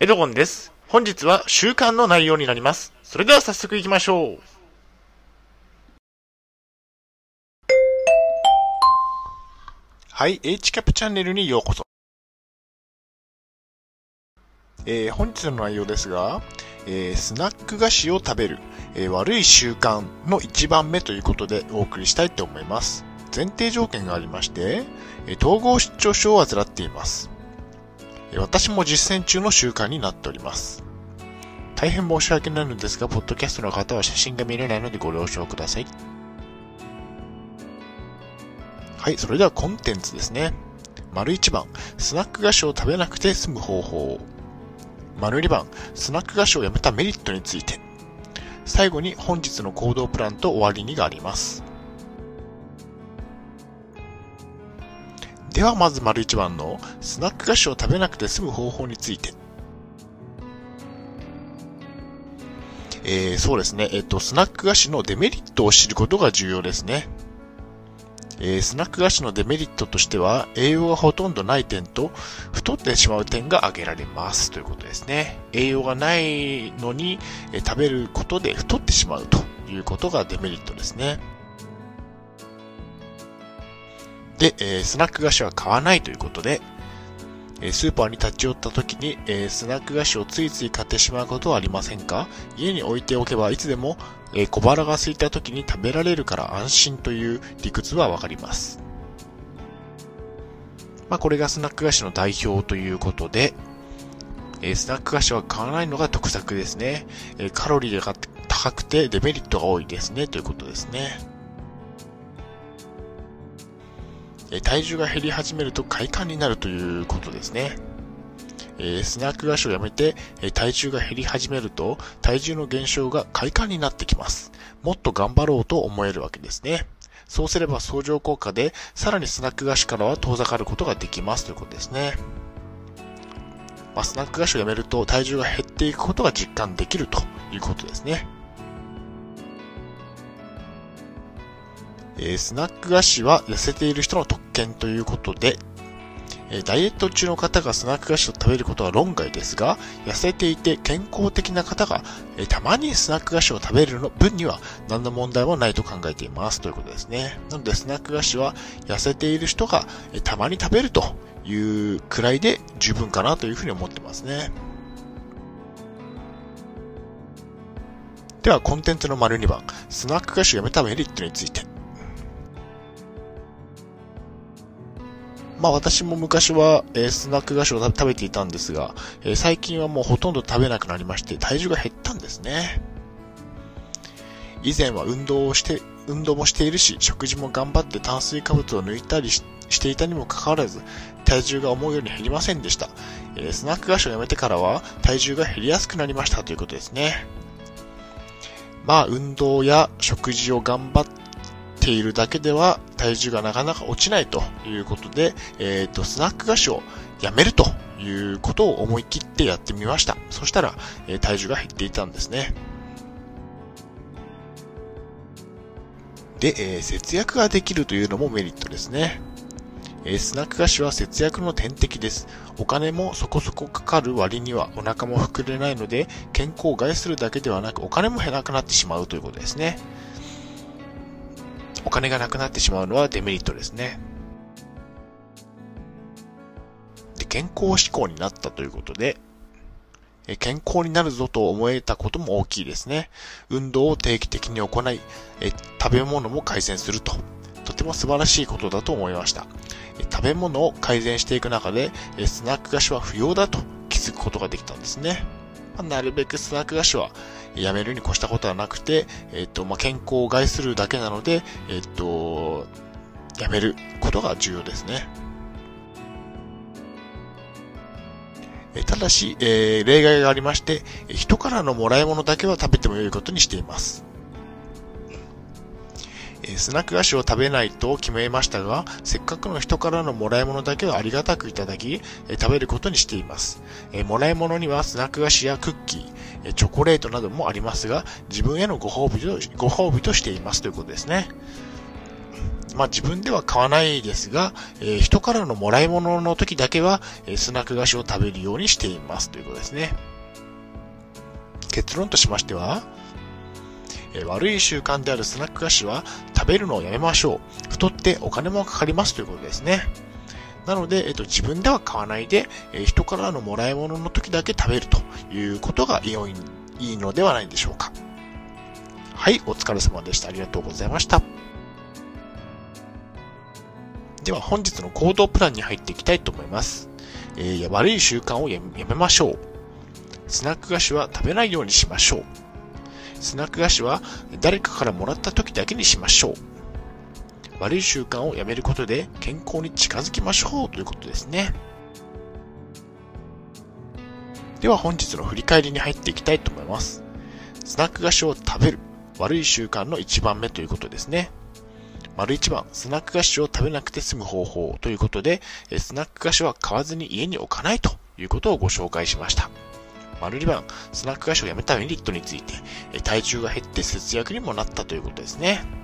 エドゴンです。本日は習慣の内容になります。それでは早速行きましょう。はい、H キャップチャンネルにようこそ。えー本日の内容ですが、えースナック菓子を食べる、えー悪い習慣の1番目ということでお送りしたいと思います。前提条件がありまして、えー統合失調症を患っています。私も実践中の習慣になっております。大変申し訳ないのですが、ポッドキャストの方は写真が見れないのでご了承ください。はい、それではコンテンツですね。丸1番、スナック菓子を食べなくて済む方法。丸2番、スナック菓子をやめたメリットについて。最後に本日の行動プランと終わりにがあります。ではまず丸1番のスナック菓子を食べなくて済む方法について。えー、そうですね。えっ、と、スナック菓子のデメリットを知ることが重要ですね。えースナック菓子のデメリットとしては、栄養がほとんどない点と、太ってしまう点が挙げられますということですね。栄養がないのに、えー食べることで太ってしまうということがデメリットですね。で、えースナック菓子は買わないということで、えスーパーに立ち寄った時に、えースナック菓子をついつい買ってしまうことはありませんか？家に置いておけばいつでも、えー小腹が空いた時に食べられるから安心という理屈はわかります。まあ、これがスナック菓子の代表ということで、えースナック菓子は買わないのが得策ですね。えカロリーが高くてデメリットが多いですね、ということですね。体重が減り始めると快感になるということですね。えスナック菓子をやめて、え体重が減り始めると、体重の減少が快感になってきます。もっと頑張ろうと思えるわけですね。そうすれば相乗効果で、さらにスナック菓子からは遠ざかることができますということですね。まあ、スナック菓子をやめると体重が減っていくことが実感できるということですね。えースナック菓子は痩せている人の特権ということで、えーダイエット中の方がスナック菓子を食べることは論外ですが、痩せていて健康的な方が、えーたまにスナック菓子を食べるの分には何の問題もないと考えていますということですね。なのでスナック菓子は痩せている人が、えーたまに食べるというくらいで十分かなというふうに思ってますね。ではコンテンツの丸2番、スナック菓子をやめたメリットについて。まあ私も昔は、えースナック菓子を食べていたんですが、えー最近はもうほとんど食べなくなりまして体重が減ったんですね。以前は運動をして、運動もしているし、食事も頑張って炭水化物を抜いたりしていたにもかかわらず、体重が思うように減りませんでした。えースナック菓子をやめてからは体重が減りやすくなりましたということですね。まあ運動や食事を頑張っているだけでは体重がなかなか落ちないということで、えっ、と、スナック菓子をやめるということを思い切ってやってみました。そしたら、えー体重が減っていたんですね。で、えー節約ができるというのもメリットですね。えースナック菓子は節約の天敵です。お金もそこそこかかる割にはお腹も膨れないので、健康を害するだけではなくお金も減らなくなってしまうということですね。お金がなくなってしまうのはデメリットですね。で健康志向になったということで、健康になるぞと思えたことも大きいですね。運動を定期的に行い、食べ物も改善すると。とても素晴らしいことだと思いました。食べ物を改善していく中で、スナック菓子は不要だと気づくことができたんですね。まなるべくスナック菓子はやめるに越したことはなくて、えっ、と、まあ、健康を害するだけなので、えっ、と、やめることが重要ですね。えただし、えー例外がありまして、人からのもらい物だけは食べても良いことにしています。スナック菓子を食べないと決めましたが、せっかくの人からのもらい物だけはありがたくいただき、食べることにしています。もらい物にはスナック菓子やクッキ、ーチョコレートなどもありますが、自分へのご褒美とご褒美としていますということですね。まあ自分では買わないですが、えー、人からのもらい物の時だけは、えスナック菓子を食べるようにしていますということですね。結論としましては、え悪い習慣であるスナック菓子は食べるのをやめましょう。太ってお金もかかりますということですね。なので、えっと、自分では買わないで、え人からのもらい物の時だけ食べるということが良いいのではないでしょうか。はい、お疲れ様でした。ありがとうございました。では本日の行動プランに入っていきたいと思います。えー、悪い習慣をやめましょう。スナック菓子は食べないようにしましょう。スナック菓子は誰かからもらった時だけにしましょう。悪い習慣をやめることで健康に近づきましょうということですね。では本日の振り返りに入っていきたいと思います。スナック菓子を食べる。悪い習慣の1番目ということですね。丸1番、スナック菓子を食べなくて済む方法ということで、スナック菓子は買わずに家に置かないということをご紹介しました。丸2番、スナック菓子をやめたメリットについて、体重が減って節約にもなったということですね。